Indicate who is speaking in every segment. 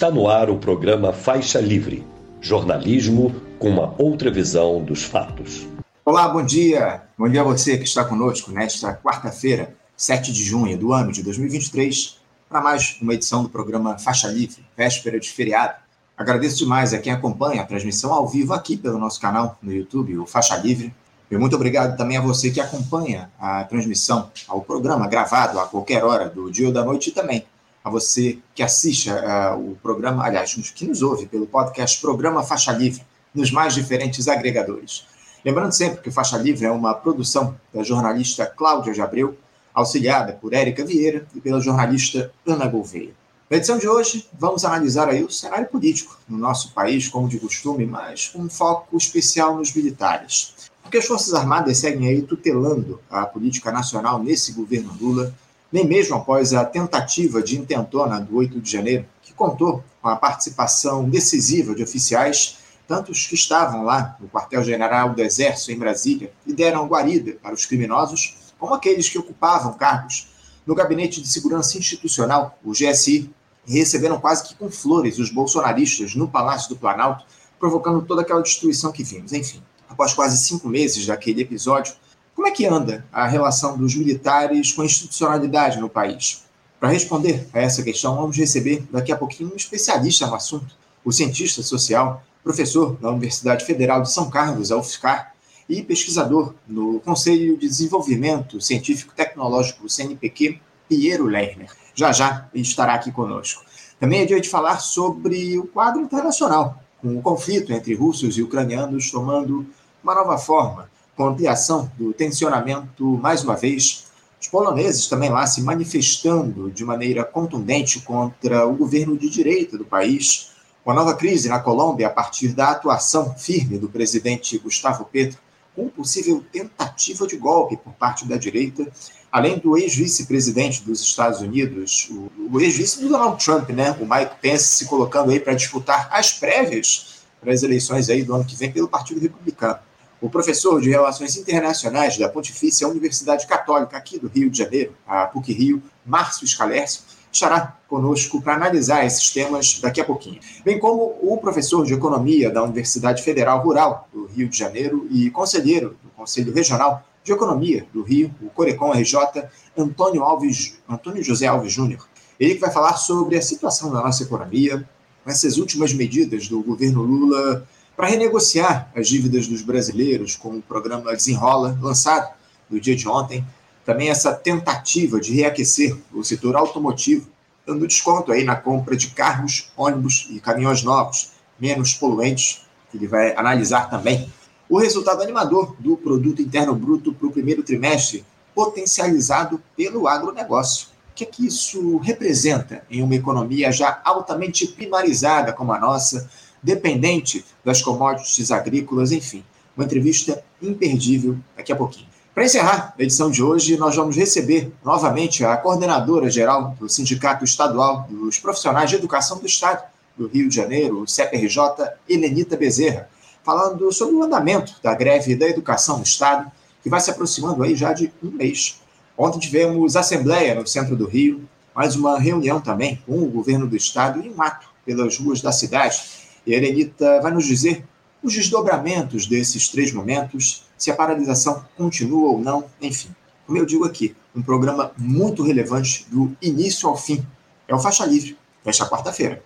Speaker 1: Está no ar o programa Faixa Livre, jornalismo com uma outra visão dos fatos.
Speaker 2: Olá, bom dia. Bom dia a você que está conosco nesta quarta-feira, 7 de junho do ano de 2023, para mais uma edição do programa Faixa Livre, véspera de feriado. Agradeço demais a quem acompanha a transmissão ao vivo aqui pelo nosso canal no YouTube, o Faixa Livre. E muito obrigado também a você que acompanha a transmissão ao programa gravado a qualquer hora do dia ou da noite e também a você que assiste uh, o programa, aliás, que nos ouve pelo podcast Programa Faixa Livre, nos mais diferentes agregadores. Lembrando sempre que Faixa Livre é uma produção da jornalista Cláudia de Abreu, auxiliada por Érica Vieira e pela jornalista Ana Gouveia. Na edição de hoje, vamos analisar aí o cenário político no nosso país, como de costume, mas com um foco especial nos militares. Porque as Forças Armadas seguem aí tutelando a política nacional nesse governo Lula, nem mesmo após a tentativa de intentona do 8 de janeiro, que contou com a participação decisiva de oficiais, tantos que estavam lá no quartel-general do Exército em Brasília e deram guarida para os criminosos, como aqueles que ocupavam cargos no Gabinete de Segurança Institucional, o GSI, e receberam quase que com flores os bolsonaristas no Palácio do Planalto, provocando toda aquela destruição que vimos. Enfim, após quase cinco meses daquele episódio, como é que anda a relação dos militares com a institucionalidade no país? Para responder a essa questão, vamos receber daqui a pouquinho um especialista no assunto, o cientista social, professor da Universidade Federal de São Carlos, a UFSCar, e pesquisador no Conselho de Desenvolvimento Científico Tecnológico, CNPq, Piero Lerner. Já já ele estará aqui conosco. Também é dia de falar sobre o quadro internacional, com o conflito entre russos e ucranianos tomando uma nova forma com ampliação do tensionamento, mais uma vez, os poloneses também lá se manifestando de maneira contundente contra o governo de direita do país, com a nova crise na Colômbia a partir da atuação firme do presidente Gustavo Petro, com possível tentativa de golpe por parte da direita, além do ex-vice-presidente dos Estados Unidos, o, o ex-vice do Donald Trump, né, o Mike Pence, se colocando aí para disputar as prévias para as eleições aí do ano que vem pelo Partido Republicano. O professor de Relações Internacionais da Pontifícia Universidade Católica aqui do Rio de Janeiro, a PUC Rio, Márcio Scalércio, estará conosco para analisar esses temas daqui a pouquinho. Bem como o professor de Economia da Universidade Federal Rural do Rio de Janeiro e conselheiro do Conselho Regional de Economia do Rio, o Corecon RJ, Antônio, Alves, Antônio José Alves Júnior. Ele vai falar sobre a situação da nossa economia, essas últimas medidas do governo Lula para renegociar as dívidas dos brasileiros, com o programa Desenrola, lançado no dia de ontem. Também essa tentativa de reaquecer o setor automotivo, dando desconto aí na compra de carros, ônibus e caminhões novos, menos poluentes, ele vai analisar também. O resultado animador do Produto Interno Bruto para o primeiro trimestre, potencializado pelo agronegócio. O que é que isso representa em uma economia já altamente primarizada como a nossa, dependente das commodities agrícolas, enfim. Uma entrevista imperdível daqui a pouquinho. Para encerrar a edição de hoje, nós vamos receber novamente a coordenadora geral do Sindicato Estadual dos Profissionais de Educação do Estado do Rio de Janeiro, o CEPRJ, Helenita Bezerra, falando sobre o andamento da greve da educação no Estado, que vai se aproximando aí já de um mês. Ontem tivemos assembleia no centro do Rio, mais uma reunião também com o governo do Estado e um ato pelas ruas da cidade e a Elenita vai nos dizer os desdobramentos desses três momentos, se a paralisação continua ou não, enfim. Como eu digo aqui, um programa muito relevante do início ao fim. É o Faixa Livre, nesta quarta-feira.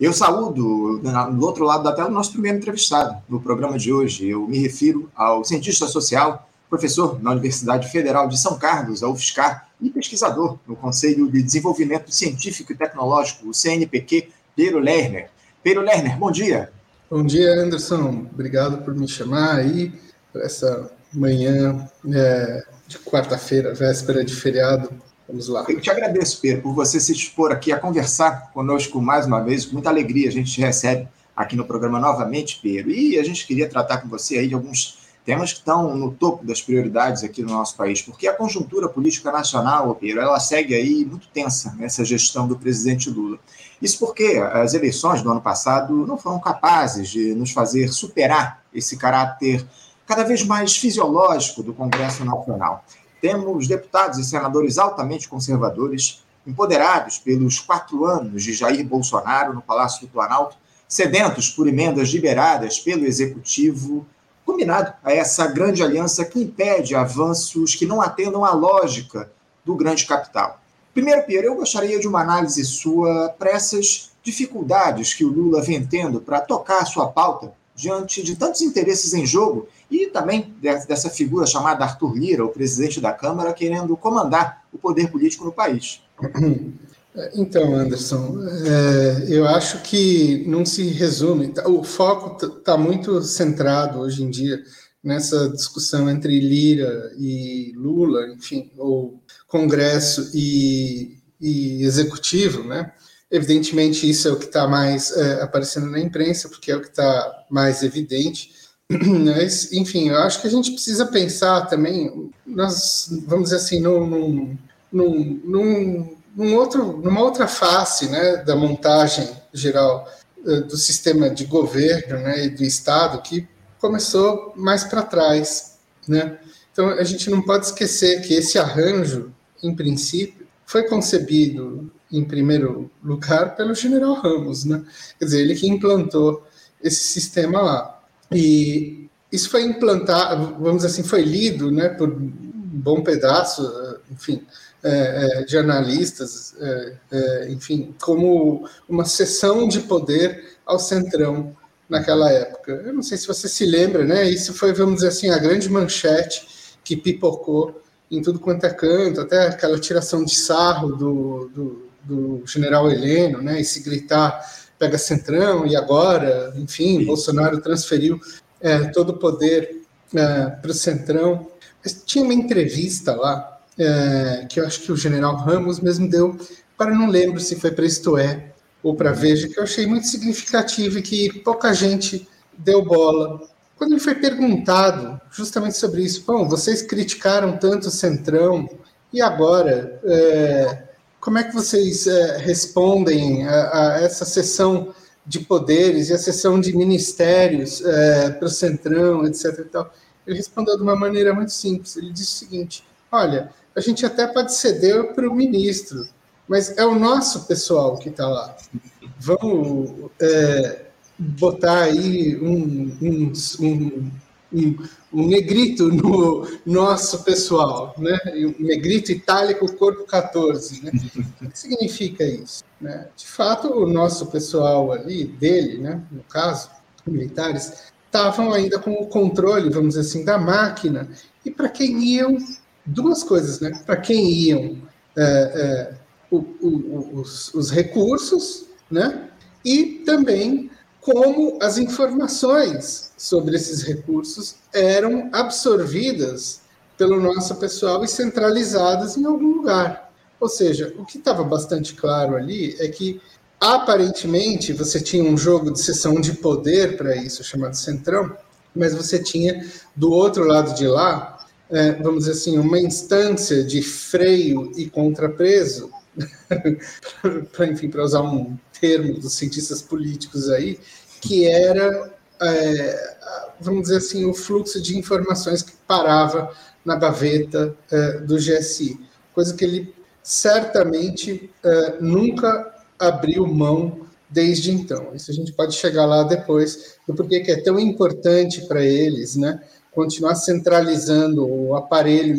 Speaker 2: Eu saúdo, do outro lado da tela, o nosso primeiro entrevistado no programa de hoje. Eu me refiro ao cientista social, professor na Universidade Federal de São Carlos, a UFSCar, e pesquisador no Conselho de Desenvolvimento Científico e Tecnológico, o CNPq, Pedro Lerner. Pedro Lerner, bom dia.
Speaker 3: Bom dia, Anderson. Obrigado por me chamar aí para essa manhã é, de quarta-feira, véspera de feriado. Vamos lá.
Speaker 2: Eu te agradeço, Pedro, por você se dispor aqui a conversar conosco mais uma vez. Com muita alegria a gente te recebe aqui no programa novamente, Pedro. E a gente queria tratar com você aí de alguns temas que estão no topo das prioridades aqui no nosso país, porque a conjuntura política nacional, Pedro, ela segue aí muito tensa nessa gestão do presidente Lula. Isso porque as eleições do ano passado não foram capazes de nos fazer superar esse caráter cada vez mais fisiológico do Congresso Nacional. temos deputados e senadores altamente conservadores, empoderados pelos quatro anos de Jair Bolsonaro no Palácio do Planalto, sedentos por emendas liberadas pelo Executivo, combinado a essa grande aliança que impede avanços que não atendam à lógica do grande capital. Primeiro, Pierre, eu gostaria de uma análise sua para essas dificuldades que o Lula vem tendo para tocar a sua pauta diante de tantos interesses em jogo e também dessa figura chamada Arthur Lira, o presidente da Câmara, querendo comandar o poder político no país.
Speaker 3: Então, Anderson, é, eu acho que não se resume. Tá, o foco está muito centrado hoje em dia nessa discussão entre Lira e Lula, enfim, ou Congresso e, e Executivo, né? Evidentemente, isso é o que está mais é, aparecendo na imprensa, porque é o que está mais evidente. Mas, enfim, eu acho que a gente precisa pensar também, nós, vamos dizer assim, num, num, num, num outro, numa outra face né, da montagem geral eh, do sistema de governo né, e do Estado, que começou mais para trás. Né? Então, a gente não pode esquecer que esse arranjo, em princípio, foi concebido em primeiro lugar, pelo general Ramos, né? Quer dizer, ele que implantou esse sistema lá. E isso foi implantado, vamos dizer assim, foi lido, né, por um bom pedaço, enfim, é, é, de analistas, é, é enfim, como uma cessão de poder ao centrão naquela época. Eu não sei se você se lembra, né? Isso foi, vamos dizer assim, a grande manchete que pipocou em tudo quanto é canto, até aquela tiração de sarro do, do do general Heleno, né? E se gritar pega centrão e agora, enfim, Sim. Bolsonaro transferiu é, todo o poder é, para o centrão. Mas tinha uma entrevista lá é, que eu acho que o general Ramos mesmo deu para não lembro se foi para Isto É ou para Veja que eu achei muito significativo e que pouca gente deu bola. Quando ele foi perguntado justamente sobre isso, bom, vocês criticaram tanto o Centrão e agora é, como é que vocês é, respondem a, a, essa sessão de poderes e a sessão de ministérios é, para o Centrão, etc. Ele respondeu de uma maneira muito simples. Ele disse o seguinte: olha, a gente até pode ceder para o ministro, mas é o nosso pessoal que está lá. Vamos é, botar aí um, um, um, um um negrito no nosso pessoal, né? Um negrito itálico, corpo 14, né? O que significa isso? Né? De fato, o nosso pessoal ali, dele, né? No caso, militares, estavam ainda com o controle, vamos dizer assim, da máquina. E para quem iam, duas coisas, né? Para quem iam é, é, o, o, os, os recursos, né? E também como as informações sobre esses recursos eram absorvidas pelo nosso pessoal e centralizadas em algum lugar. Ou seja, o que estava bastante claro ali é que aparentemente você tinha um jogo de sessão de poder para isso, chamado Centrão, mas você tinha do outro lado de lá, é, vamos dizer assim, uma instância de freio e contrapeso, para enfim, para usar um termo dos cientistas políticos aí, que era, é, vamos dizer assim, o fluxo de informações que parava na gaveta é, do GSI, coisa que ele certamente é, nunca abriu mão desde então. Isso a gente pode chegar lá depois, do porquê que é tão importante para eles, né, continuar centralizando o aparelho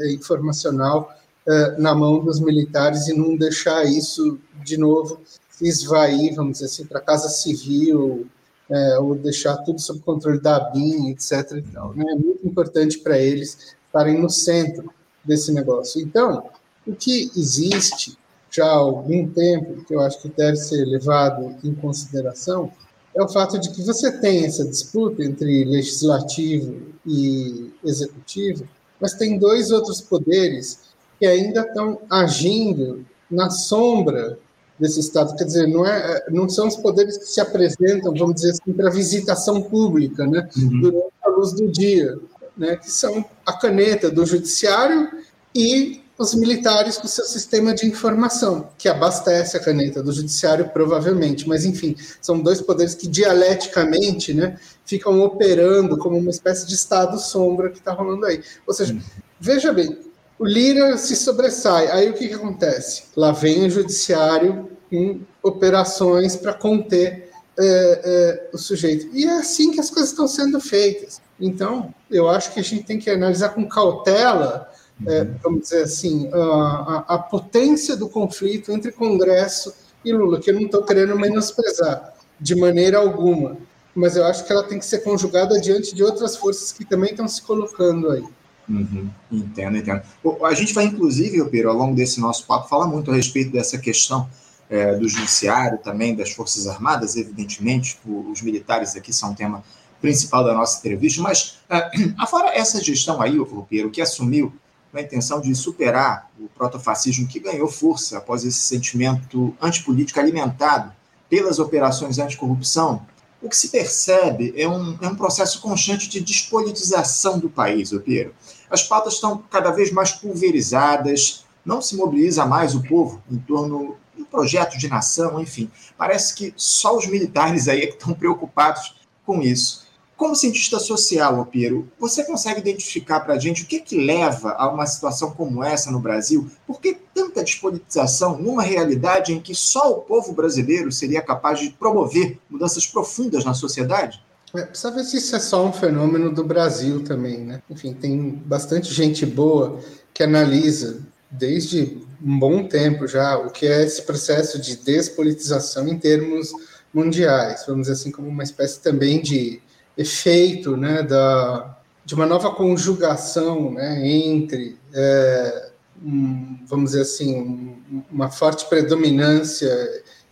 Speaker 3: é, informacional é, na mão dos militares e não deixar isso de novo esvair, vamos dizer assim, para a casa civil, é, ou deixar tudo sob controle da BIM, etc. E tal, né? É muito importante para eles estarem no centro desse negócio. Então, o que existe já há algum tempo, que eu acho que deve ser levado em consideração, é o fato de que você tem essa disputa entre legislativo e executivo, mas tem dois outros poderes que ainda estão agindo na sombra desse Estado. Quer dizer, não, é, não são os poderes que se apresentam, vamos dizer assim, para visitação pública, né, uhum. durante a luz do dia, né, que são a caneta do judiciário e os militares com seu sistema de informação, que abastece a caneta do judiciário, provavelmente. Mas, enfim, são dois poderes que dialeticamente né, ficam operando como uma espécie de estado sombra que está rolando aí. Ou seja, uhum. veja bem, o Lira se sobressai. Aí o que, que acontece? Lá vem o judiciário com operações para conter é, é, o sujeito. E é assim que as coisas estão sendo feitas. Então, eu acho que a gente tem que analisar com cautela, é, vamos dizer assim, a, a, potência do conflito entre Congresso e Lula, que eu não estou querendo menosprezar de maneira alguma, mas eu acho que ela tem que ser conjugada diante de outras forças que também estão se colocando aí.
Speaker 2: Uhum, entendo, entendo. A gente vai, inclusive, Pedro, ao longo desse nosso papo, falar muito a respeito dessa questão é, do judiciário, também das Forças Armadas, evidentemente, os militares aqui são o tema principal da nossa entrevista, mas é, afora essa gestão aí, o Pedro, que assumiu a intenção de superar o protofascismo que ganhou força após esse sentimento antipolítico alimentado pelas operações anticorrupção, o que se percebe é um, é um processo constante de despolitização do país, Pedro. As pautas estão cada vez mais pulverizadas, não se mobiliza mais o povo em torno do projeto de nação, enfim. Parece que só os militares aí é que estão preocupados com isso. Como cientista social, Piero, você consegue identificar para a gente o que, que leva a uma situação como essa no Brasil? Por que tanta despolitização numa realidade em que só o povo brasileiro seria capaz de promover mudanças profundas na sociedade?
Speaker 3: É, precisa ver se isso é só um fenômeno do Brasil também, né? Enfim, tem bastante gente boa que analisa desde um bom tempo já o que é esse processo de despolitização em termos mundiais, vamos dizer assim, como uma espécie também de efeito né, da, de uma nova conjugação né, entre, é, um, vamos dizer assim, um, uma forte predominância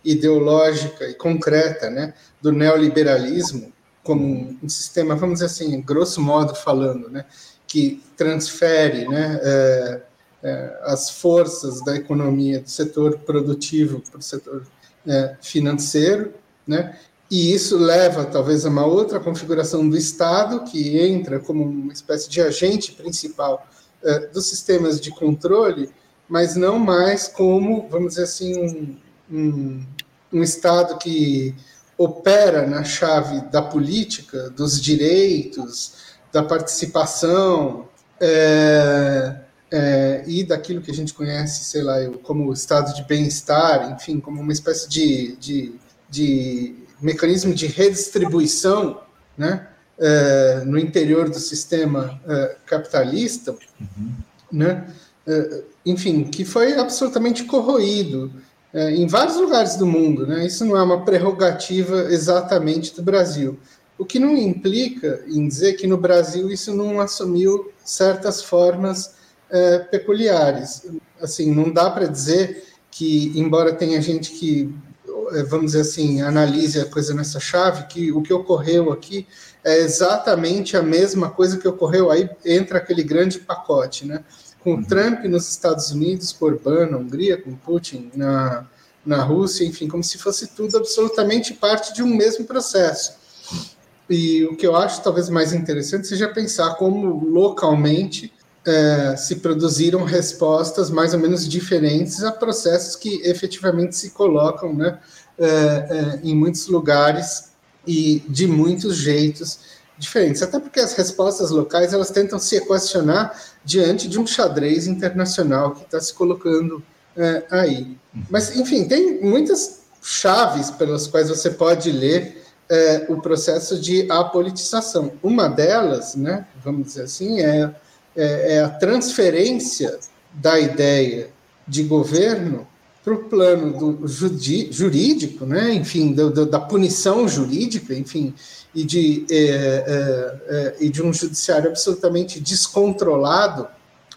Speaker 3: ideológica e concreta né, do neoliberalismo como um, sistema, vamos dizer assim, grosso modo falando, né, que transfere né, é, é, as forças da economia do setor produtivo para o setor é, financeiro, né, e isso leva talvez a uma outra configuração do Estado, que entra como uma espécie de agente principal uh, dos sistemas de controle, mas não mais como, vamos dizer assim, um, um, um Estado que opera na chave da política, dos direitos, da participação é, é, e daquilo que a gente conhece, sei lá, como estado de bem-estar, enfim, como uma espécie de, de, de mecanismo de redistribuição né, é, no interior do sistema é, capitalista, uhum. né, é, enfim, que foi absolutamente corroído em vários lugares do mundo. Né? Isso não é uma prerrogativa exatamente do Brasil. O que não implica em dizer que no Brasil isso não assumiu certas formas peculiares. Assim, não dá para dizer que, embora tenha gente que vamos dizer assim, analise a coisa nessa chave, que o que ocorreu aqui é exatamente a mesma coisa que ocorreu aí, entra aquele grande pacote, né? Com uhum. Trump nos Estados Unidos, com Orbán na Hungria, com Putin na, na Rússia, enfim, como se fosse tudo absolutamente parte de um mesmo processo. E o que eu acho talvez mais interessante seja pensar como localmente é, se produziram respostas mais ou menos diferentes a processos que efetivamente se colocam né, é, é, em muitos lugares e de muitos jeitos diferentes. Até porque as respostas locais elas tentam se equacionar diante de um xadrez internacional que está se colocando aí. Mas, enfim, tem muitas chaves pelas quais você pode ler o processo de apolitização. Uma delas, né, vamos dizer assim, é é, é a transferência da ideia de governo para o plano do jurídico, né? enfim, do, do, da punição jurídica, enfim, e de, é, é, é, e de um judiciário absolutamente descontrolado,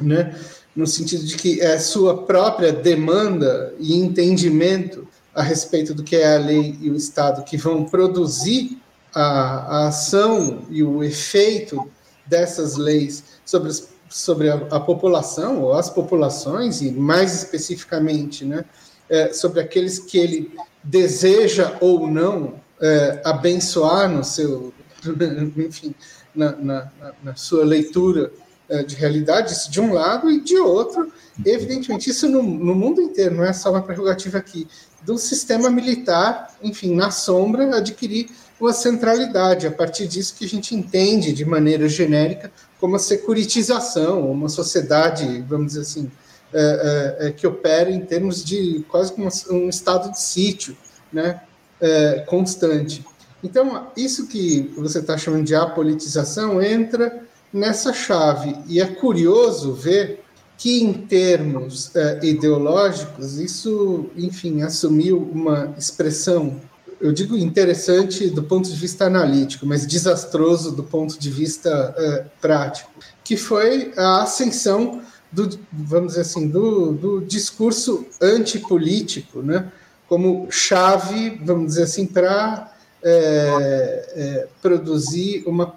Speaker 3: né? no sentido de que é sua própria demanda e entendimento a respeito do que é a lei e o Estado que vão produzir a, a ação e o efeito dessas leis sobre, sobre a, a, população ou as populações, e mais especificamente né, é, sobre aqueles que ele deseja ou não é, abençoar no seu, enfim, na, na, na sua leitura é, de realidade, isso de um lado, e de outro, evidentemente, isso no, no mundo inteiro, não é só uma prerrogativa aqui, do sistema militar, enfim, na sombra, adquirir uma centralidade. A partir disso que a gente entende de maneira genérica como a securitização, uma sociedade, vamos dizer assim, é, é, é que opera em termos de quase como um estado de sítio, né, é, constante. Então, isso que você está chamando de apolitização entra nessa chave. E é curioso ver que, em termos uh, ideológicos, isso, enfim, assumiu uma expressão, eu digo interessante do ponto de vista analítico, mas desastroso do ponto de vista uh, prático, que foi a ascensão do, vamos dizer assim, do, do discurso antipolítico, né? como chave, vamos dizer assim, para é, é, produzir uma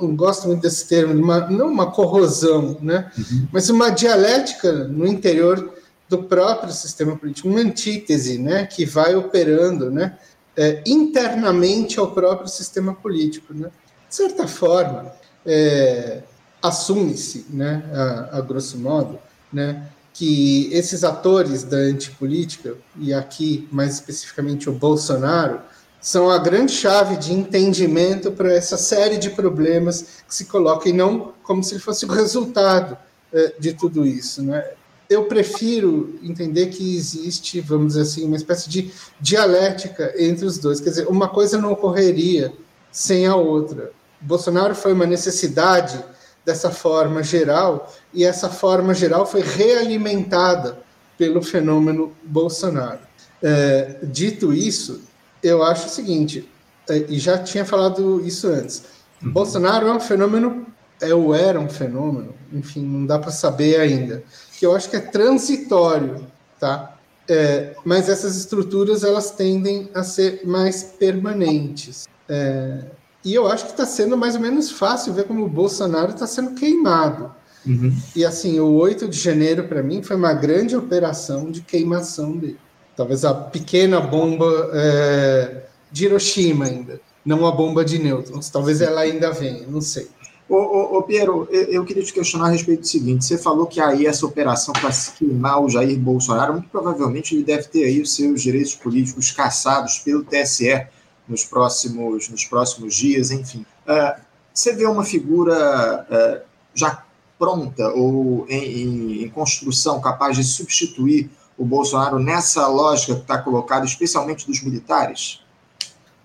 Speaker 3: não gosto muito desse termo, uma, não uma corrosão, né? Uhum. mas uma dialética no interior do próprio sistema político, uma antítese né? que vai operando né? É, internamente ao próprio sistema político. Né? De certa forma, é, assume-se, né, a, a grosso modo, né, que esses atores da antipolítica, e aqui mais especificamente o Bolsonaro, são a grande chave de entendimento para essa série de problemas que se colocam, e não como se fosse o resultado é, de tudo isso. Né? Eu prefiro entender que existe, vamos dizer assim, uma espécie de dialética entre os dois. Quer dizer, uma coisa não ocorreria sem a outra. Bolsonaro foi uma necessidade dessa forma geral, e essa forma geral foi realimentada pelo fenômeno Bolsonaro. É, dito isso, eu acho o seguinte, é, e já tinha falado isso antes, uhum. Bolsonaro é um fenômeno, é ou era um fenômeno, enfim, não dá para saber ainda, que eu acho que é transitório, tá? É, mas essas estruturas elas tendem a ser mais permanentes. É, e eu acho que está sendo mais ou menos fácil ver como o Bolsonaro está sendo queimado. Uhum. E assim, o 8 de janeiro, para mim, foi uma grande operação de queimação dele talvez a pequena bomba é, de Hiroshima ainda, não a bomba de nêutrons. Talvez ela ainda venha, não sei.
Speaker 2: Ô, ô, ô Piero, eu, eu, queria te questionar a respeito do seguinte: você falou que aí essa operação para queimar o Jair Bolsonaro, muito provavelmente ele deve ter aí os seus direitos políticos caçados pelo TSE nos próximos, nos próximos dias, enfim. Uh, você vê uma figura uh, já pronta ou em, em, em construção, capaz de substituir o Bolsonaro nessa lógica que está colocada, especialmente dos militares?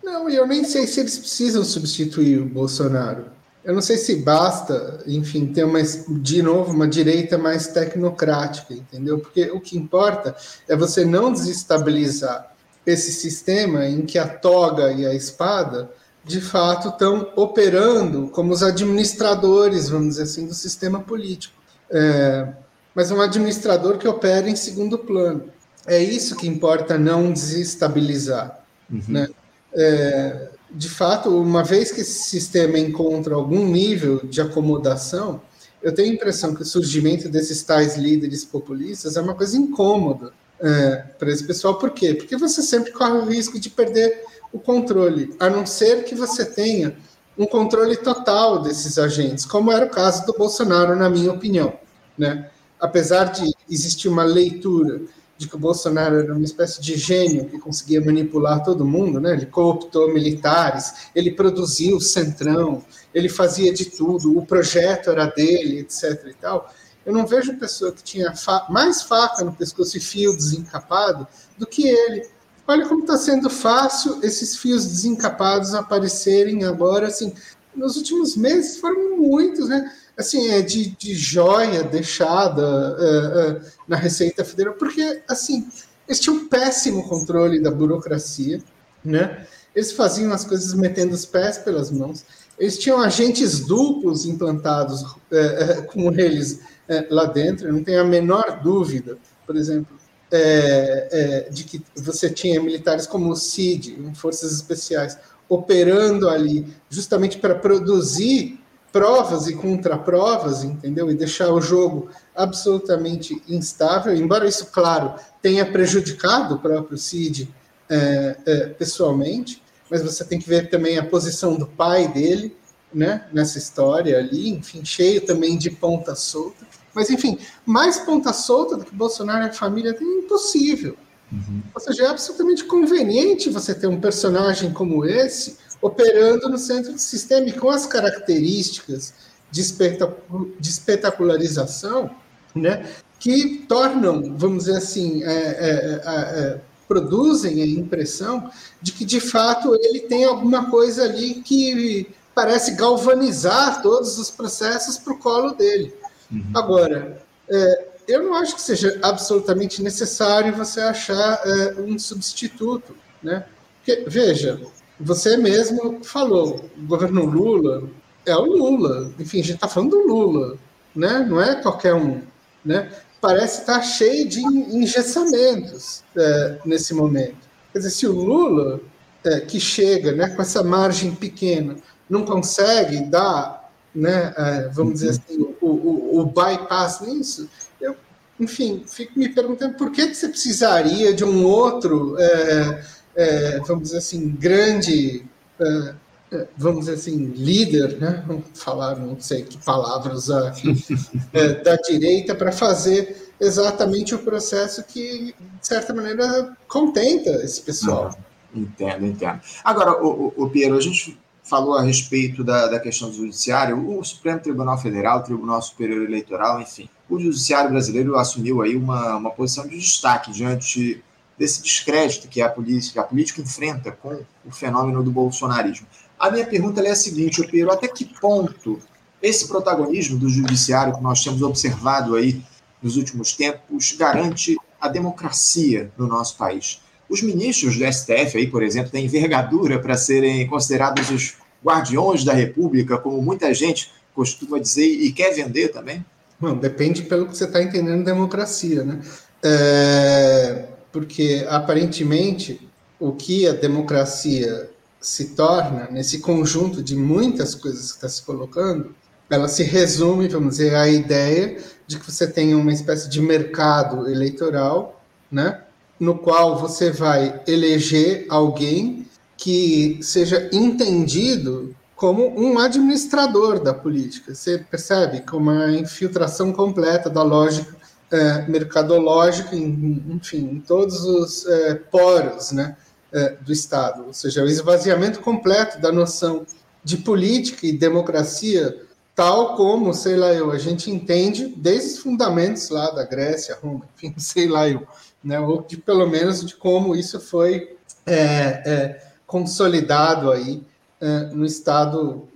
Speaker 3: Não, eu nem sei se eles precisam substituir o Bolsonaro. Eu não sei se basta, enfim, ter uma, de novo uma direita mais tecnocrática, entendeu? Porque o que importa é você não desestabilizar esse sistema em que a toga e a espada de fato estão operando como os administradores, vamos dizer assim, do sistema político. É, mas um administrador que opera em segundo plano. É isso que importa não desestabilizar. Uhum. Né? É, de fato, uma vez que esse sistema encontra algum nível de acomodação, eu tenho a impressão que o surgimento desses tais líderes populistas é uma coisa incômoda é, para esse pessoal. Por quê? Porque você sempre corre o risco de perder o controle, a não ser que você tenha um controle total desses agentes, como era o caso do Bolsonaro, na minha opinião. Né? apesar de existir uma leitura de que o Bolsonaro era uma espécie de gênio que conseguia manipular todo mundo, né? Ele cooptou militares, ele produziu o centrão, ele fazia de tudo, o projeto era dele, etc. e tal. Eu não vejo pessoa que tinha fa mais faca no pescoço e fio desencapado do que ele. Olha como está sendo fácil esses fios desencapados aparecerem agora, assim, nos últimos meses foram muitos, né? Assim, é de, de joia deixada uh, uh, na Receita Federal, porque, assim, eles tinham um péssimo controle da burocracia, né? Eles faziam as coisas metendo os pés pelas mãos. Eles tinham agentes duplos implantados uh, com eles lá dentro, não tenho a menor dúvida, por exemplo, é, é, de que você tinha militares como o CID, Forças Especiais, operando ali justamente para produzir provas e contraprovas, entendeu? E deixar o jogo absolutamente instável, embora isso, claro, tenha prejudicado o próprio Cid é, é, pessoalmente, mas você tem que ver também a posição do pai dele, né, nessa história ali, enfim, cheio também de ponta solta. Mas, enfim, mais ponta solta do que Bolsonaro e a família tem é impossível. Uhum. Ou seja, é absolutamente conveniente você ter um personagem como esse operando no centro do sistema e com as características de espetacularização, né, que tornam, vamos dizer assim, é, é, é, produzem a impressão de que, de fato, ele tem alguma coisa ali que parece galvanizar todos os processos para o colo dele. Uhum. Agora, é, eu não acho que seja absolutamente necessário você achar é, um substituto, né? Porque, veja, você mesmo falou, o governo Lula é o Lula. Enfim, a gente está falando do Lula, né? Não é qualquer um, né? Parece estar tá cheio de engessamentos é, nesse momento. Quer dizer, se o Lula, é, que chega né, com essa margem pequena, não consegue dar, né, é, vamos dizer assim, o, o, o bypass nisso, eu, enfim, fico me perguntando por que, que você precisaria de um outro, é, é, vamos dizer assim, grande é, vamos dizer assim, líder, né? vamos falar, não sei que palavra usar é, da direita para fazer exatamente o processo que, de certa maneira, contenta esse pessoal.
Speaker 2: entendo, entendo. Agora, o, o, o Piero, a gente falou a respeito da, da questão do judiciário, o Supremo Tribunal Federal, o Tribunal Superior Eleitoral, enfim, o judiciário brasileiro assumiu aí uma, uma posição de destaque diante desse descrédito que a política, a política enfrenta com o fenômeno do bolsonarismo. A minha pergunta é a seguinte, Pedro, até que ponto esse protagonismo do judiciário que nós temos observado aí nos últimos tempos garante a democracia no nosso país? Os ministros do STF aí, por exemplo, têm envergadura para serem considerados os guardiões da República, como muita gente costuma dizer e quer vender também?
Speaker 3: Bom, depende pelo que você está entendendo democracia, né? É, porque aparentemente o que a democracia se torna, nesse conjunto de muitas coisas que está se colocando, ela se resume, vamos dizer, à ideia de que você tem uma espécie de mercado eleitoral, né, no qual você vai eleger alguém que seja entendido como um administrador da política. Você percebe como uma infiltração completa da lógica é, mercadológica, em, enfim, em todos os é, poros, né? é, do Estado, ou seja, o esvaziamento completo da noção de política e democracia, tal como, sei lá eu, a gente entende desde os fundamentos lá da Grécia, Roma, enfim, sei lá eu, né, ou de, pelo menos de como isso foi é, é, consolidado aí é, no Estado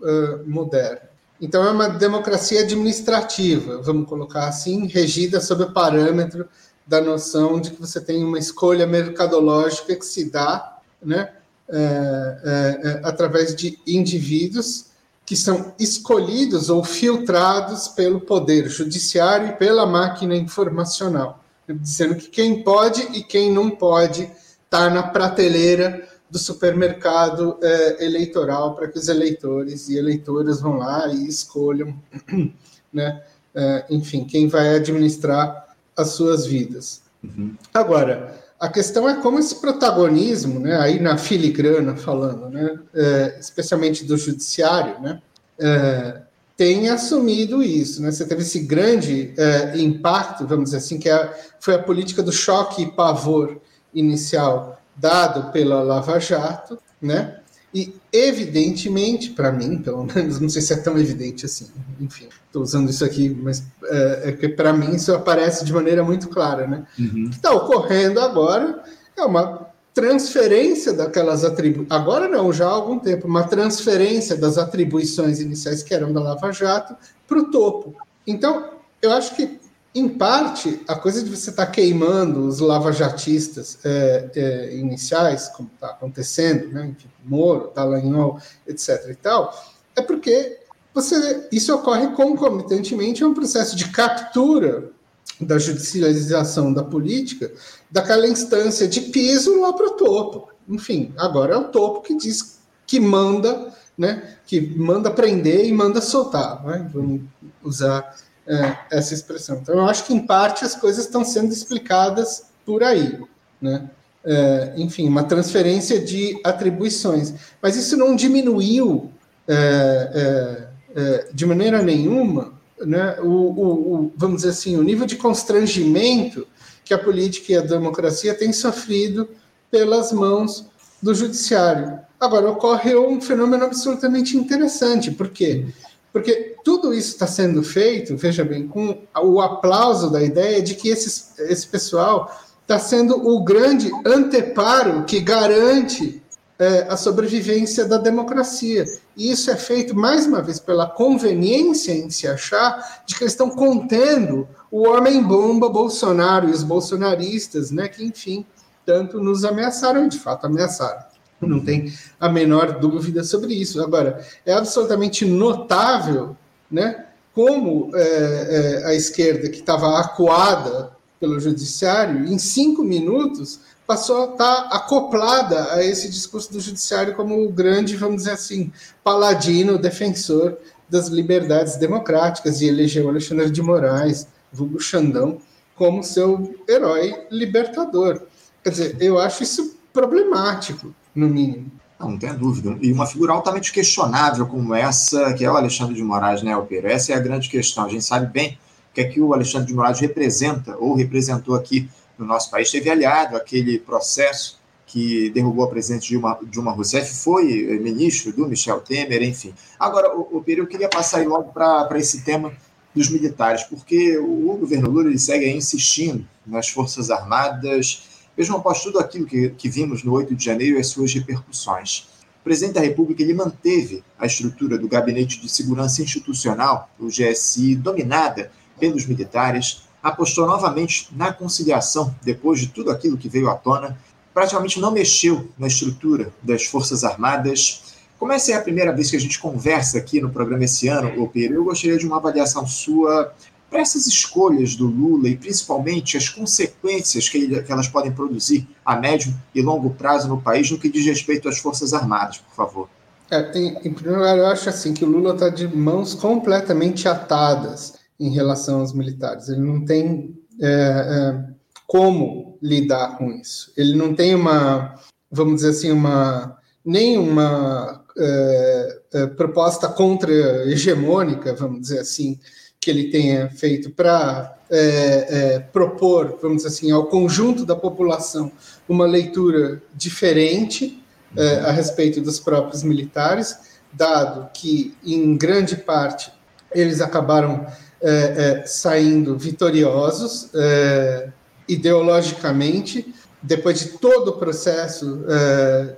Speaker 3: moderno. Então, é uma democracia administrativa, vamos colocar assim, regida sob o parâmetro da noção de que você tem uma escolha mercadológica que se dá né, é, é, é, através de indivíduos que são escolhidos ou filtrados pelo poder judiciário e pela máquina informacional, dizendo que quem pode e quem não pode estar na prateleira do supermercado é, eleitoral para que os eleitores e eleitoras vão lá e escolham, né, é, enfim, quem vai administrar as suas vidas. Uhum. Agora, a questão é como esse protagonismo, né, aí na filigrana falando, né, é, especialmente do judiciário, né, é, tem assumido isso. Né? Você teve esse grande é, impacto, vamos dizer assim, que é, foi a política do choque e pavor inicial dado pela Lava Jato, né? E, evidentemente, para mim, pelo menos, não sei se é tão evidente assim, enfim, estou usando isso aqui, mas é, é que para mim isso aparece de maneira muito clara, né? Uhum. O que está ocorrendo agora é uma transferência daquelas atribuições, agora não, já há algum tempo, uma transferência das atribuições iniciais que eram da Lava Jato para o topo. Então, eu acho que em parte, a coisa de você estar tá queimando os lavajatistas é, é, iniciais, como está acontecendo, né, enfim, Moro, Dallagnol, etc. e tal, é porque você, isso ocorre concomitantemente a um processo de captura da judicialização da política, daquela instância de piso lá para o topo. Enfim, agora é o topo que diz que manda, né, que manda prender e manda soltar. Né? Vamos usar é, essa expressão. Então, eu acho que, em parte, as coisas estão sendo explicadas por aí. Né? É, enfim, uma transferência de atribuições. Mas isso não diminuiu, é, é, é de maneira nenhuma, né, o, o, o, vamos dizer assim, o nível de constrangimento que a política e a democracia têm sofrido pelas mãos do judiciário. Agora, ocorre um fenômeno absolutamente interessante. Por quê? Porque tudo isso está sendo feito, veja bem, com o aplauso da ideia de que esses, esse pessoal está sendo o grande anteparo que garante é, a sobrevivência da democracia. E isso é feito, mais uma vez, pela conveniência em se achar de que eles estão contendo o homem-bomba Bolsonaro e os bolsonaristas, né, que, enfim, tanto nos ameaçaram, de fato ameaçaram. Não tem a menor dúvida sobre isso. Agora, é absolutamente notável né, como é, é, a esquerda, que estava acuada pelo judiciário, em cinco minutos passou a estar acoplada a esse discurso do judiciário como o grande, vamos dizer assim, paladino, defensor das liberdades democráticas e elegeu Alexandre de Moraes, vulgo Xandão, como seu herói libertador. Quer dizer, eu acho isso problemático, no mínimo.
Speaker 2: Não, não dúvida. E uma figura altamente questionável como essa, que é o Alexandre de Moraes, né, Alpeiro? Essa é a grande questão. A gente sabe bem o que é que o Alexandre de Moraes representa, ou representou aqui no nosso país. Teve aliado aquele processo que derrubou a presidente Dilma, Dilma Rousseff, foi ministro do Michel Temer, enfim. Agora, o, o eu queria passar aí logo para esse tema dos militares, porque o governo Lula ele segue insistindo nas Forças Armadas Vejam após tudo aquilo que, que vimos no 8 de janeiro e as suas repercussões. O presidente da República ele manteve a estrutura do Gabinete de Segurança Institucional, o GSI, dominada pelos militares, apostou novamente na conciliação depois de tudo aquilo que veio à tona, praticamente não mexeu na estrutura das Forças Armadas. Como essa é a primeira vez que a gente conversa aqui no programa esse ano, ô Pedro, eu gostaria de uma avaliação sua para essas escolhas do Lula e principalmente as consequências que, ele, que, elas podem produzir a médio e longo prazo no país no que diz respeito às Forças Armadas, por favor.
Speaker 3: É, em, em, primeiro lugar, eu acho assim que o Lula está de mãos completamente atadas em relação aos militares. Ele não tem é, é, como lidar com isso. Ele não tem uma, vamos dizer assim, uma nem uma é, é, proposta contra-hegemônica, vamos dizer assim, que ele tenha feito para é, é, propor, vamos dizer assim, ao conjunto da população uma leitura diferente é, a respeito dos próprios militares, dado que, em grande parte, eles acabaram é, é, saindo vitoriosos é, ideologicamente, depois de todo o processo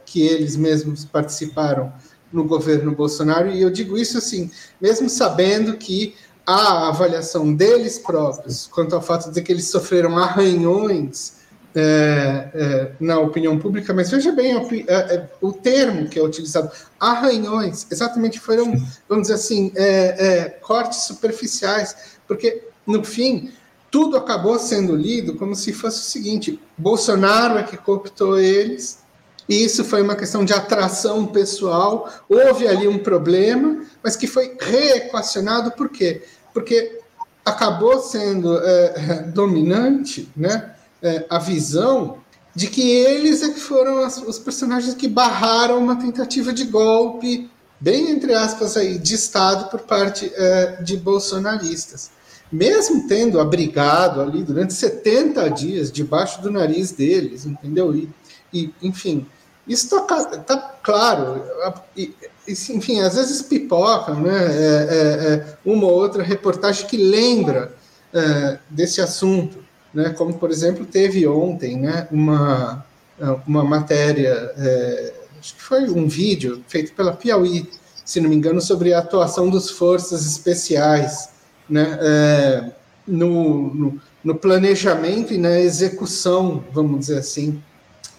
Speaker 3: que eles mesmos participaram no governo Bolsonaro, e eu digo isso assim, mesmo sabendo que a avaliação deles próprios quanto ao fato de que eles sofreram arranhões é, é, na opinião pública, mas veja bem o, é, é, o termo que é utilizado, arranhões, exatamente foram, vamos dizer assim, é, é, cortes superficiais, porque no fim tudo acabou sendo lido como se fosse o seguinte: Bolsonaro é que cooptou eles, e isso foi uma questão de atração pessoal. Houve ali um problema, mas que foi reequacionado por quê? Porque acabou sendo é, dominante né, é, a visão de que eles é que foram as, os personagens que barraram uma tentativa de golpe, bem entre aspas, aí, de Estado por parte é, de bolsonaristas. Mesmo tendo abrigado ali durante 70 dias debaixo do nariz deles, entendeu? E, e enfim, isso está tá claro. E, enfim, às vezes pipocam, né? É, é, é, uma ou outra reportagem que lembra é, desse assunto, né? Como, por exemplo, teve ontem, né? Uma, uma matéria, acho que foi um vídeo feito pela Piauí, se não me engano, sobre a atuação dos forças especiais, né? No, no, no planejamento e na execução, vamos dizer assim,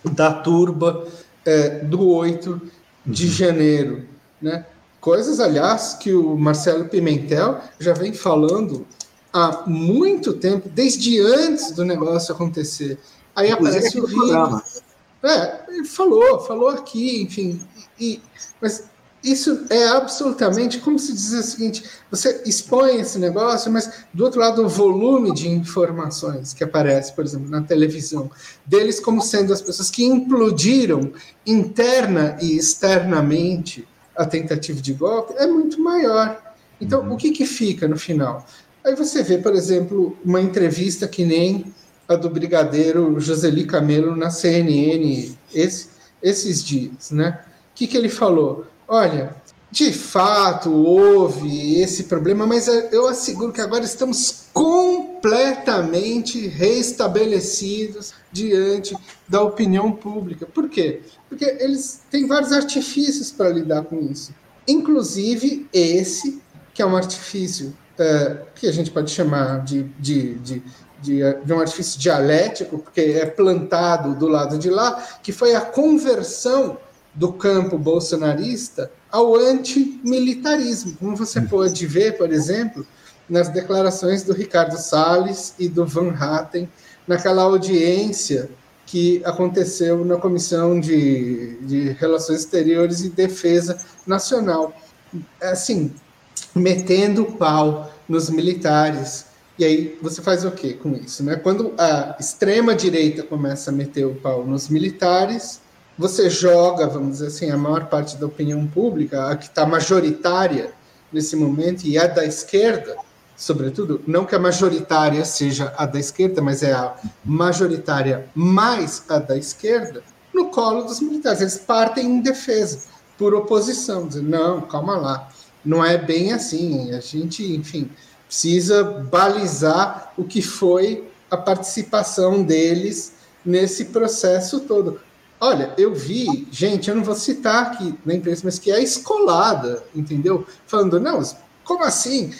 Speaker 3: da turba é, do 8 de uhum. janeiro. Né? Coisas, aliás, que o Marcelo Pimentel já vem falando há muito tempo, desde antes do negócio acontecer. Aí Inclusive aparece o vídeo. É, ele falou, falou aqui, enfim. E, mas isso é absolutamente, como se diz o seguinte, você expõe esse negócio, mas do outro lado o volume de informações que aparece, por exemplo, na televisão, deles como sendo as pessoas que implodiram interna e externamente a tentativa de golpe é muito maior. Então, uhum. o que, que fica no final? Aí você vê, por exemplo, uma entrevista que nem a do brigadeiro Joseli Camelo na CNN esse, esses dias, né? O que, que ele falou? Olha, de fato houve esse problema, mas eu asseguro que agora estamos completamente restabelecidos diante da opinião pública. Por quê? Porque eles têm vários artifícios para lidar com isso, inclusive esse, que é um artifício é, que a gente pode chamar de, de, de de, de, um artifício dialético, porque é plantado do lado de lá, que foi a conversão do campo bolsonarista ao antimilitarismo, como você uhum. pode ver, por exemplo, nas declarações do Ricardo Salles e do Van Hatten naquela audiência que aconteceu na Comissão de, de Relações Exteriores e Defesa Nacional. Assim, metendo o pau nos militares. E aí você faz o que com isso? Né? Quando a extrema-direita começa a meter o pau nos militares, você joga, vamos dizer assim, a maior parte da opinião pública, a que está majoritária nesse momento, e é da esquerda, sobretudo, não que a majoritária seja a da esquerda, mas é a majoritária mais a da esquerda, no colo dos militares. Eles partem em defesa, por oposição, dizendo, não, calma lá, não é bem assim, a gente, enfim, precisa balizar o que foi a participação deles nesse processo todo. Olha, eu vi, gente, eu não vou citar aqui na imprensa, mas que é escolada, entendeu? Falando, não, como assim?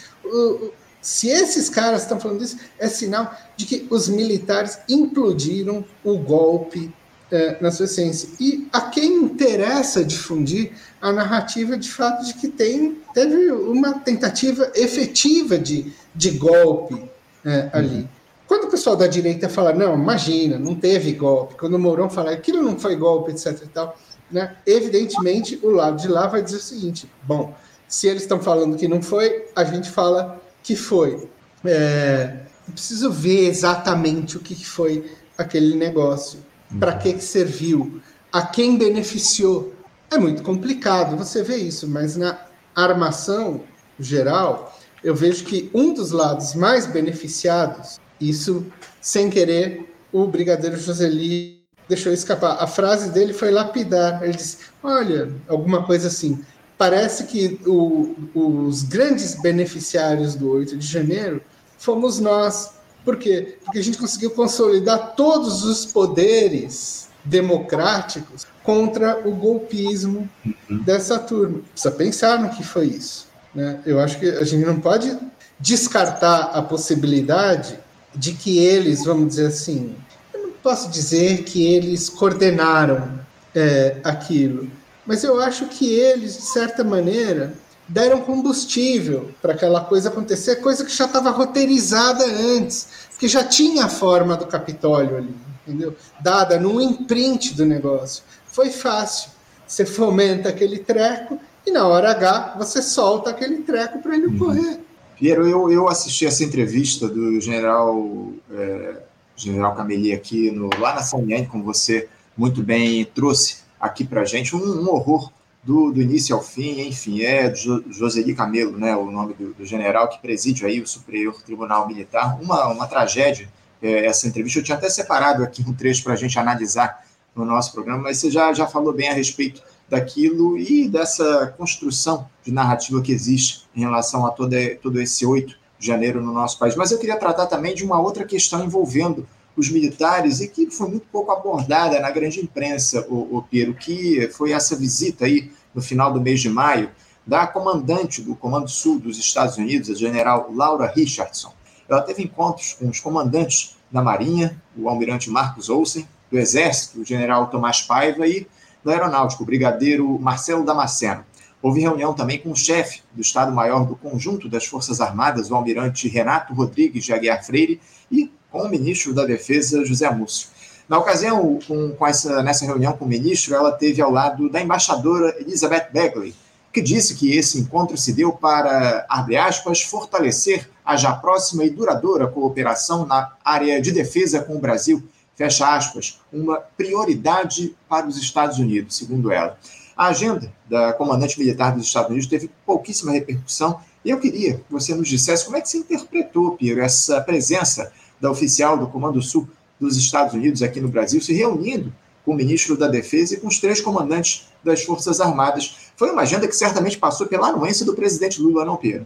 Speaker 3: Se esses caras estão falando isso, é sinal de que os militares implodiram o golpe é, na sua essência. E a quem interessa difundir a narrativa de fato de que tem, teve uma tentativa efetiva de, de golpe é, ali. Uhum. Quando o pessoal da direita fala, não, imagina, não teve golpe, quando o Mourão fala, aquilo não foi golpe, etc e tal, né? evidentemente o lado de lá vai dizer o seguinte, bom, se eles estão falando que não foi, a gente fala que foi. É, preciso ver exatamente o que foi aquele negócio, para que, que serviu, a quem beneficiou. É muito complicado você vê isso, mas na armação geral, eu vejo que um dos lados mais beneficiados isso, sem querer, o brigadeiro Joseli deixou escapar. A frase dele foi lapidar. Ele disse: Olha, alguma coisa assim. Parece que o, os grandes beneficiários do 8 de janeiro fomos nós. Por quê? Porque a gente conseguiu consolidar todos os poderes democráticos contra o golpismo uhum. dessa turma. Precisa pensar no que foi isso. Né? Eu acho que a gente não pode descartar a possibilidade de que eles, vamos dizer assim, eu não posso dizer que eles coordenaram é, aquilo, mas eu acho que eles, de certa maneira, deram combustível para aquela coisa acontecer, coisa que já estava roteirizada antes, que já tinha a forma do Capitólio ali, entendeu? Dada no imprint do negócio. Foi fácil. Você fomenta aquele treco e na hora H você solta aquele treco para ele uhum.
Speaker 2: Piero, eu, eu assisti essa entrevista do general, é, general Cameli aqui no, lá na CNN, como você muito bem trouxe aqui para gente, um, um horror do, do, início ao fim, enfim, é jo, Joseli Camelo, né, o nome do, do, general que preside aí o Superior Tribunal Militar, uma, uma tragédia é, essa entrevista, eu tinha até separado aqui um trecho para a gente analisar no nosso programa, mas você já, já falou bem a respeito daquilo e dessa construção de narrativa que existe em relação a todo, todo esse 8 de janeiro no nosso país. Mas eu queria tratar também de uma outra questão envolvendo os militares e que foi muito pouco abordada na grande imprensa, o, o Piero, que foi essa visita aí no final do mês de maio da comandante do Comando Sul dos Estados Unidos, a general Laura Richardson. Ela teve encontros com os comandantes da Marinha, o almirante Marcos Olsen, do Exército, o general Tomás Paiva e do Aeronáutico, brigadeiro Marcelo Damasceno. Houve reunião também com o chefe do Estado-Maior do Conjunto das Forças Armadas, o almirante Renato Rodrigues de Aguiar Freire, e com o ministro da Defesa, José Múcio. Na ocasião, com, com essa, nessa reunião com o ministro, ela teve ao lado da embaixadora Elizabeth Begley, que disse que esse encontro se deu para, abre aspas, fortalecer a já próxima e duradoura cooperação na área de defesa com o Brasil fecha aspas, uma prioridade para os Estados Unidos, segundo ela. A agenda da comandante militar dos Estados Unidos teve pouquíssima repercussão e eu queria que você nos dissesse como é que você interpretou, Piero, essa presença da oficial do Comando Sul dos Estados Unidos aqui no Brasil, se reunindo com o ministro da Defesa e com os três comandantes das Forças Armadas. Foi uma agenda que certamente passou pela anuência do presidente Lula, não, Pierre?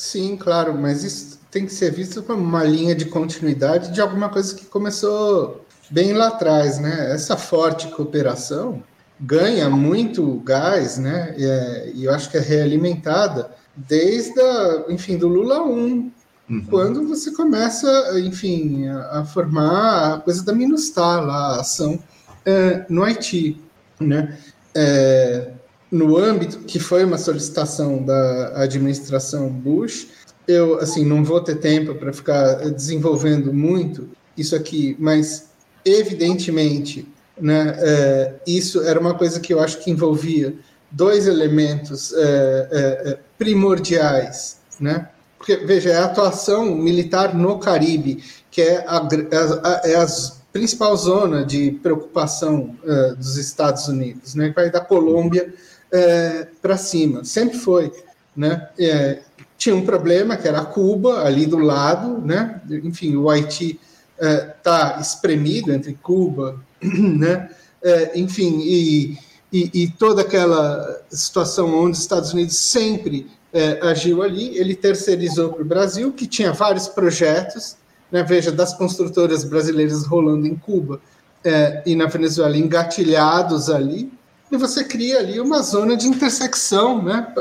Speaker 3: Sim, claro, mas isso tem que ser visto como uma linha de continuidade de alguma coisa que começou bem lá atrás, né? Essa forte cooperação ganha muito gás, né? E, é, eu acho que é realimentada desde, a, enfim, do Lula 1, uhum. quando você começa, enfim, a, a, formar a coisa da MINUSTAH lá, a ação é, no Haiti, né? É, no âmbito que foi uma solicitação da administração Bush, eu assim não vou ter tempo para ficar desenvolvendo muito isso aqui, mas evidentemente, né, é, isso era uma coisa que eu acho que envolvia dois elementos é, é, é primordiais, né? Porque veja, é a atuação militar no Caribe, que é a, a, é a principal zona de preocupação dos Estados Unidos, né? Vai da Colômbia uh, para cima, sempre foi, né? É, tinha um problema que era Cuba ali do lado, né? Enfim, o Haiti está é, espremido entre Cuba, né? É, enfim, e, e, e, toda aquela situação onde os Estados Unidos sempre é, agiu ali, ele terceirizou para o Brasil, que tinha vários projetos, né? veja, das construtoras brasileiras rolando em Cuba é, e na Venezuela engatilhados ali, e você cria ali uma zona de intersecção né,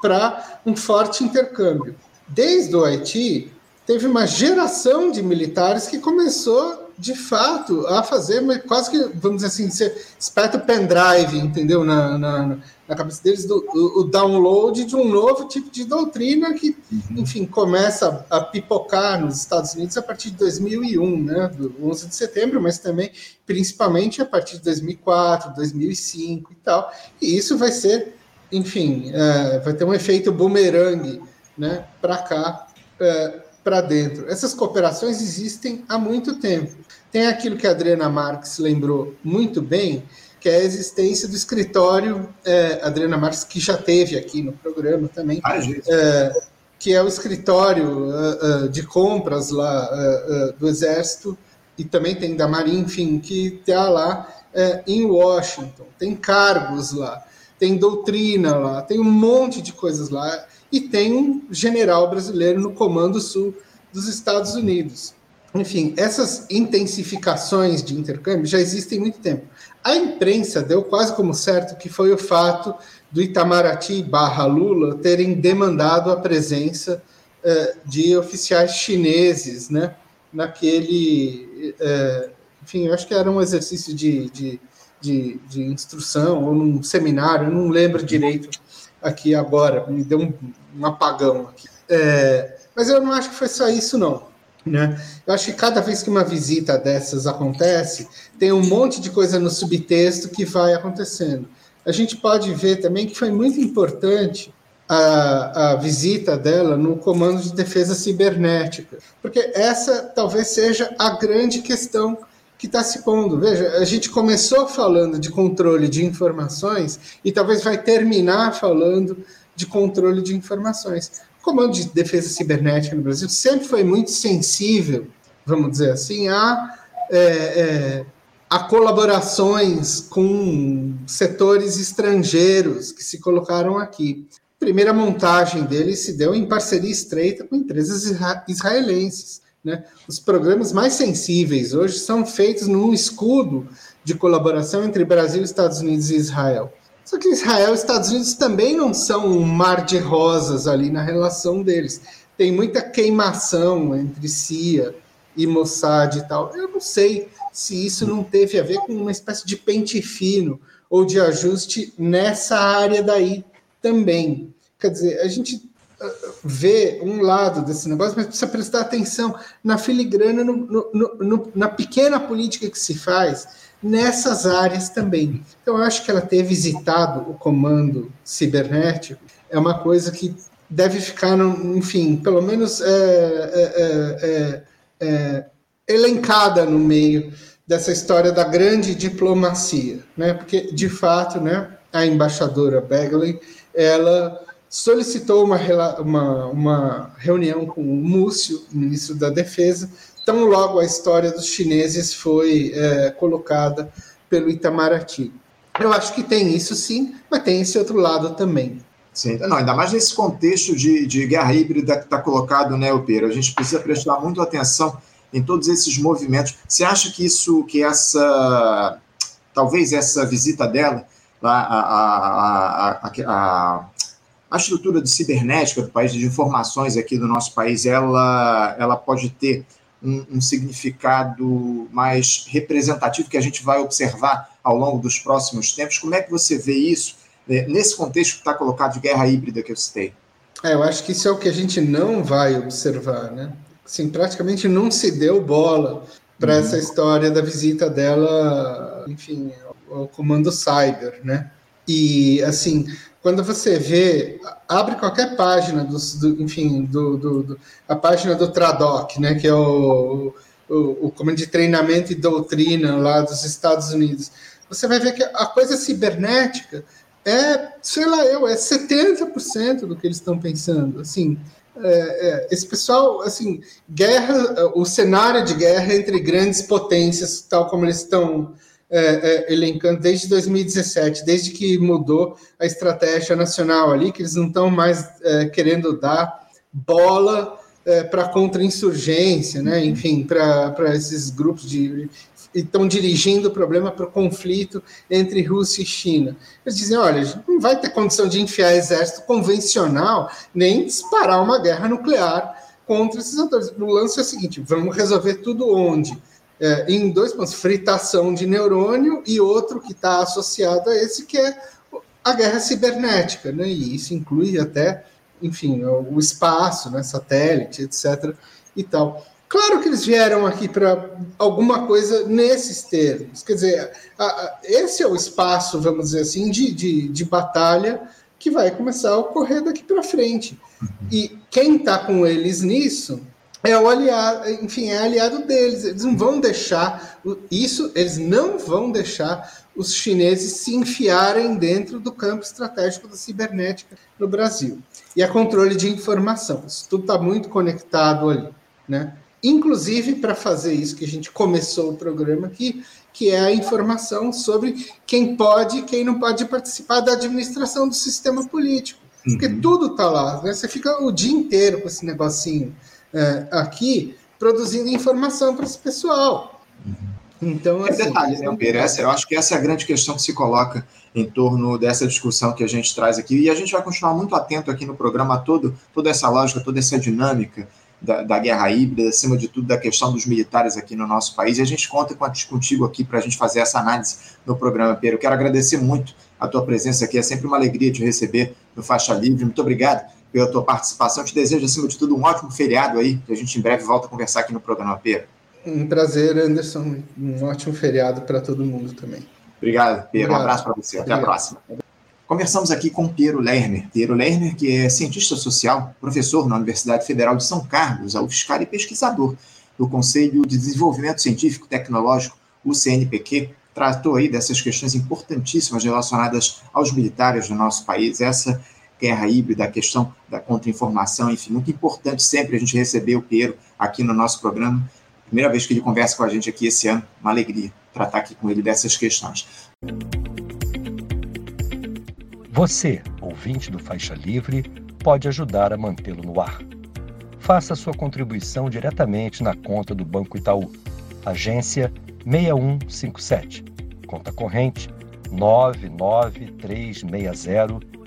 Speaker 3: para um forte intercâmbio. Desde o Haiti, teve uma geração de militares que começou, de fato, a fazer quase que, vamos dizer assim, ser esperto pendrive, entendeu? Na, na, na cabeça deles, do, o, o, download de um novo tipo de doutrina que, uhum. enfim, começa a, pipocar nos Estados Unidos a partir de 2001, né? Do 11 de setembro, mas também, principalmente, a partir de 2004, 2005 e tal. E isso vai ser, enfim, é, vai ter um efeito bumerangue, né? Para cá. É, para dentro. Essas cooperações existem há muito tempo. Tem aquilo que a Adriana Marques lembrou muito bem, que é a existência do escritório, é, Adriana Marques, que já teve aqui no programa também, ah, é, que é o escritório uh, uh, de compras lá uh, do Exército, e também tem da Marinha, enfim, que está lá em Washington, tem cargos lá, tem doutrina lá, tem um monte de coisas lá e tem um general brasileiro no Comando Sul dos Estados Unidos. Enfim, essas intensificações de intercâmbio já existem muito tempo. A imprensa deu quase como certo que foi o fato do Itamaraty barra Lula terem demandado a presença uh, de oficiais chineses, né? Naquele, uh, enfim, eu acho que era um exercício de, de, de, de instrução ou num seminário, não lembro direito aqui agora, me deu um, um apagão aqui. É, mas eu não acho que foi só isso, não. Né? Eu acho que cada vez que uma visita dessas acontece, tem um monte de coisa no subtexto que vai acontecendo. A gente pode ver também que foi muito importante a, a visita dela no Comando de Defesa Cibernética, porque essa talvez seja a grande questão que está se pondo. Veja, a gente começou falando de controle de informações e talvez vai terminar falando de controle de informações. O Comando de Defesa Cibernética no Brasil sempre foi muito sensível, vamos dizer assim, a, é, é, a colaborações com setores estrangeiros que se colocaram aqui. A primeira montagem dele se deu em parceria estreita com empresas israelenses. Né? Os programas mais sensíveis hoje são feitos num escudo de colaboração entre Brasil, Estados Unidos e Israel. Só que Israel e Estados Unidos também não são um mar de rosas ali na relação deles. Tem muita queimação entre CIA e Mossad e tal. Eu não sei se isso não teve a ver com uma espécie de pente fino ou de ajuste nessa área daí também. Quer dizer, a gente ver um lado desse negócio, mas precisa prestar atenção na filigrana, no, no, no, na pequena política que se faz nessas áreas também. Então, eu acho que ela ter visitado o comando cibernético é uma coisa que deve ficar, no, enfim, pelo menos é, é, é, é, é elencada no meio dessa história da grande diplomacia, né? Porque, de fato, né, a embaixadora Begley, ela solicitou uma, uma, uma reunião com o Múcio, ministro da Defesa, tão logo a história dos chineses foi é, colocada pelo Itamaraty. Eu acho que tem isso sim, mas tem esse outro lado também.
Speaker 2: Sim, não, ainda mais nesse contexto de, de guerra híbrida que está colocado, né, Opera? A gente precisa prestar muito atenção em todos esses movimentos. Você acha que isso, que essa, talvez essa visita dela, a, a, a, a, estrutura de cibernética do país, de informações aqui do nosso país, ela, ela pode ter um, um significado mais representativo que a gente vai observar ao longo dos próximos tempos? Como é que você vê isso? Né, nesse contexto que está colocado de guerra híbrida que eu citei?
Speaker 3: É, eu acho que isso é o que a gente não vai observar, né? Assim, praticamente não se deu bola para uhum. essa história da visita dela, enfim, ao comando cyber, né? E assim, quando você vê, abre qualquer página dos, do, enfim, do, do, do, a página do Tradoc, né, que é o, o, o comando de treinamento e doutrina lá dos Estados Unidos, você vai ver que a coisa cibernética é, sei lá eu, é 70% do que eles estão pensando. Assim, é, é, esse pessoal, assim, guerra, o cenário de guerra entre grandes potências, tal como eles estão é, é elencando desde 2017, desde que mudou a estratégia nacional ali, que eles não estão mais é, querendo dar bola é, para contra-insurgência, né? enfim, para esses grupos de estão dirigindo o problema para o conflito entre Rússia e China. Eles dizem: olha, não vai ter condição de enfiar exército convencional nem disparar uma guerra nuclear contra esses atores. O lance é o seguinte: vamos resolver tudo onde? É, em dois pontos: fritação de neurônio e outro que está associado a esse, que é a guerra cibernética, né? E isso inclui até, enfim, o espaço, né? satélite, etc. e tal. Claro que eles vieram aqui para alguma coisa nesses termos. Quer dizer, a, a, esse é o espaço, vamos dizer assim, de, de, de batalha que vai começar a ocorrer daqui para frente. E quem está com eles nisso é o aliado, enfim, é aliado deles. Eles não vão deixar isso, eles não vão deixar os chineses se enfiarem dentro do campo estratégico da cibernética no Brasil. E a controle de informação. Isso tudo está muito conectado ali, né? inclusive para fazer isso que a gente começou o programa aqui, que é a informação sobre quem pode e quem não pode participar da administração do sistema político. Uhum. Porque tudo está lá. Né? Você fica o dia inteiro com esse negocinho é, aqui, produzindo informação para esse pessoal.
Speaker 2: Uhum. Então, é assim, detalhe, né, Pedro? Essa, eu acho que essa é a grande questão que se coloca em torno dessa discussão que a gente traz aqui. E a gente vai continuar muito atento aqui no programa todo, toda essa lógica, toda essa dinâmica da, da, guerra híbrida, acima de tudo da questão dos militares aqui no nosso país. E a gente conta com, contigo aqui para a gente fazer essa análise no programa, Pedro. Eu quero agradecer muito a tua presença aqui, é sempre uma alegria te receber no Faixa Livre. Muito obrigado pela tua participação. Te desejo, acima de tudo, um ótimo feriado aí, que a gente em breve volta a conversar aqui no programa, Pedro.
Speaker 3: Um prazer, Anderson. Um ótimo feriado para todo mundo também.
Speaker 2: Obrigado, Pedro. Um abraço para você. Até Obrigado. a próxima. Conversamos aqui com Piero Lerner. Piero Lerner, que é cientista social, professor na Universidade Federal de São Carlos, a UFSCar e pesquisador do Conselho de Desenvolvimento Científico e Tecnológico, o CNPq, tratou aí dessas questões importantíssimas relacionadas aos militares do nosso país, essa guerra híbrida, a questão da contra-informação, enfim, muito importante sempre a gente receber o Piero aqui no nosso programa. Primeira vez que ele conversa com a gente aqui esse ano, uma alegria tratar aqui com ele dessas questões.
Speaker 1: Você, ouvinte do Faixa Livre, pode ajudar a mantê-lo no ar. Faça sua contribuição diretamente na conta do Banco Itaú, agência 6157, conta corrente 99360,